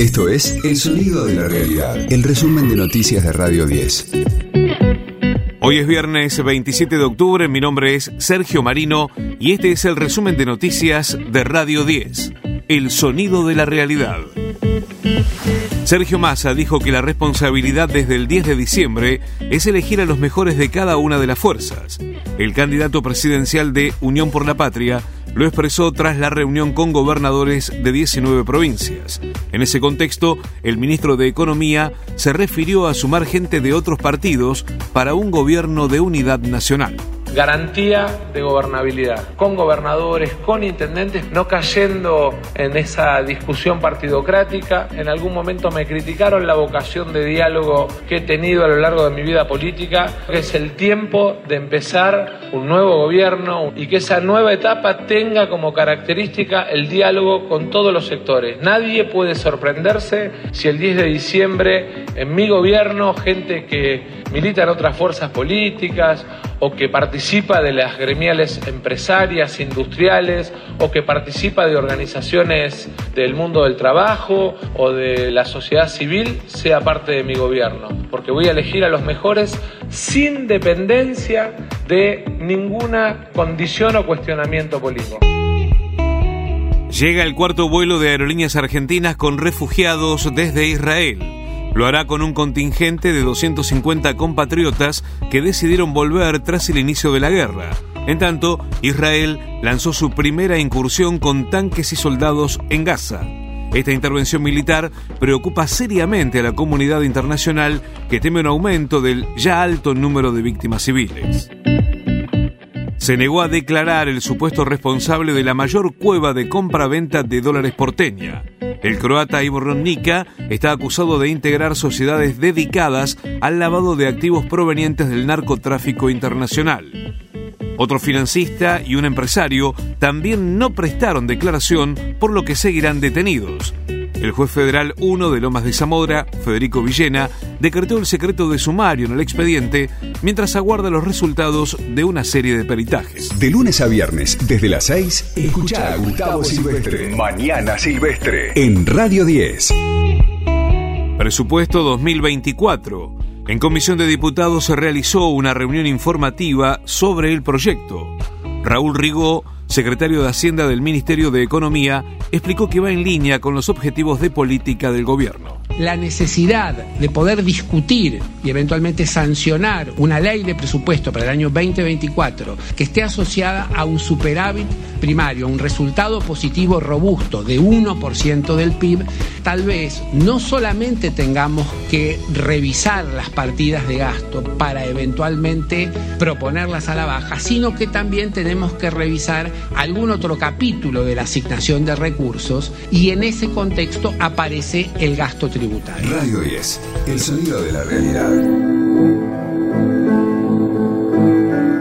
Esto es El Sonido de la Realidad, el resumen de noticias de Radio 10. Hoy es viernes 27 de octubre, mi nombre es Sergio Marino y este es el resumen de noticias de Radio 10, El Sonido de la Realidad. Sergio Massa dijo que la responsabilidad desde el 10 de diciembre es elegir a los mejores de cada una de las fuerzas. El candidato presidencial de Unión por la Patria lo expresó tras la reunión con gobernadores de 19 provincias. En ese contexto, el ministro de Economía se refirió a sumar gente de otros partidos para un gobierno de unidad nacional garantía de gobernabilidad, con gobernadores, con intendentes, no cayendo en esa discusión partidocrática. En algún momento me criticaron la vocación de diálogo que he tenido a lo largo de mi vida política, que es el tiempo de empezar un nuevo gobierno y que esa nueva etapa tenga como característica el diálogo con todos los sectores. Nadie puede sorprenderse si el 10 de diciembre en mi gobierno, gente que milita en otras fuerzas políticas o que participa de las gremiales empresarias, industriales, o que participa de organizaciones del mundo del trabajo o de la sociedad civil, sea parte de mi gobierno, porque voy a elegir a los mejores sin dependencia de ninguna condición o cuestionamiento político. Llega el cuarto vuelo de aerolíneas argentinas con refugiados desde Israel. Lo hará con un contingente de 250 compatriotas que decidieron volver tras el inicio de la guerra. En tanto, Israel lanzó su primera incursión con tanques y soldados en Gaza. Esta intervención militar preocupa seriamente a la comunidad internacional que teme un aumento del ya alto número de víctimas civiles. Se negó a declarar el supuesto responsable de la mayor cueva de compra-venta de dólares porteña. El croata Ivo Ronnica está acusado de integrar sociedades dedicadas al lavado de activos provenientes del narcotráfico internacional. Otro financista y un empresario también no prestaron declaración, por lo que seguirán detenidos. El juez federal 1 de Lomas de Zamora, Federico Villena, decretó el secreto de sumario en el expediente mientras aguarda los resultados de una serie de peritajes. De lunes a viernes, desde las 6, escucha a Gustavo Silvestre. Mañana Silvestre. En Radio 10. Presupuesto 2024. En Comisión de Diputados se realizó una reunión informativa sobre el proyecto. Raúl Rigó secretario de Hacienda del Ministerio de Economía, explicó que va en línea con los objetivos de política del gobierno la necesidad de poder discutir y eventualmente sancionar una ley de presupuesto para el año 2024 que esté asociada a un superávit primario, a un resultado positivo robusto de 1% del PIB, tal vez no solamente tengamos que revisar las partidas de gasto para eventualmente proponerlas a la baja, sino que también tenemos que revisar algún otro capítulo de la asignación de recursos y en ese contexto aparece el gasto tributario. Radio 10, el sonido de la realidad.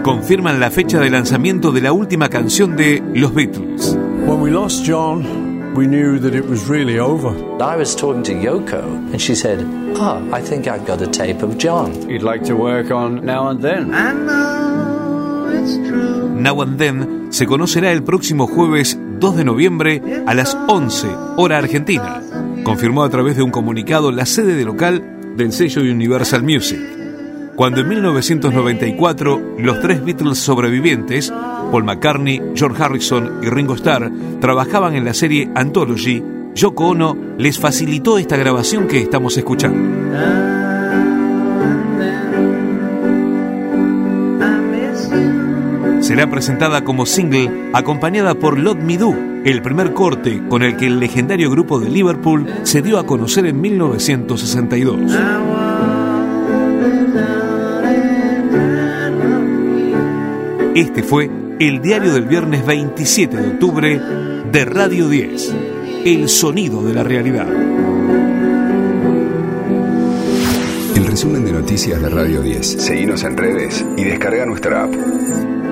Confirman la fecha de lanzamiento de la última canción de Los Beatles. When we lost John, we knew that it was really over. I was talking to Yoko and she said, "Ah, oh, I think I've got a tape of John." You'd like to work on Now and Then. I know it's true. Now and Then se conocerá el próximo jueves 2 de noviembre a las 11 hora argentina confirmó a través de un comunicado la sede de local del sello Universal Music. Cuando en 1994 los tres Beatles sobrevivientes, Paul McCartney, George Harrison y Ringo Starr, trabajaban en la serie Anthology, Yoko Ono les facilitó esta grabación que estamos escuchando. Será presentada como single acompañada por Lot Me Do, el primer corte con el que el legendario grupo de Liverpool se dio a conocer en 1962. Este fue el diario del viernes 27 de octubre de Radio 10, el sonido de la realidad. El resumen de noticias de Radio 10. Seguimos en redes y descarga nuestra app.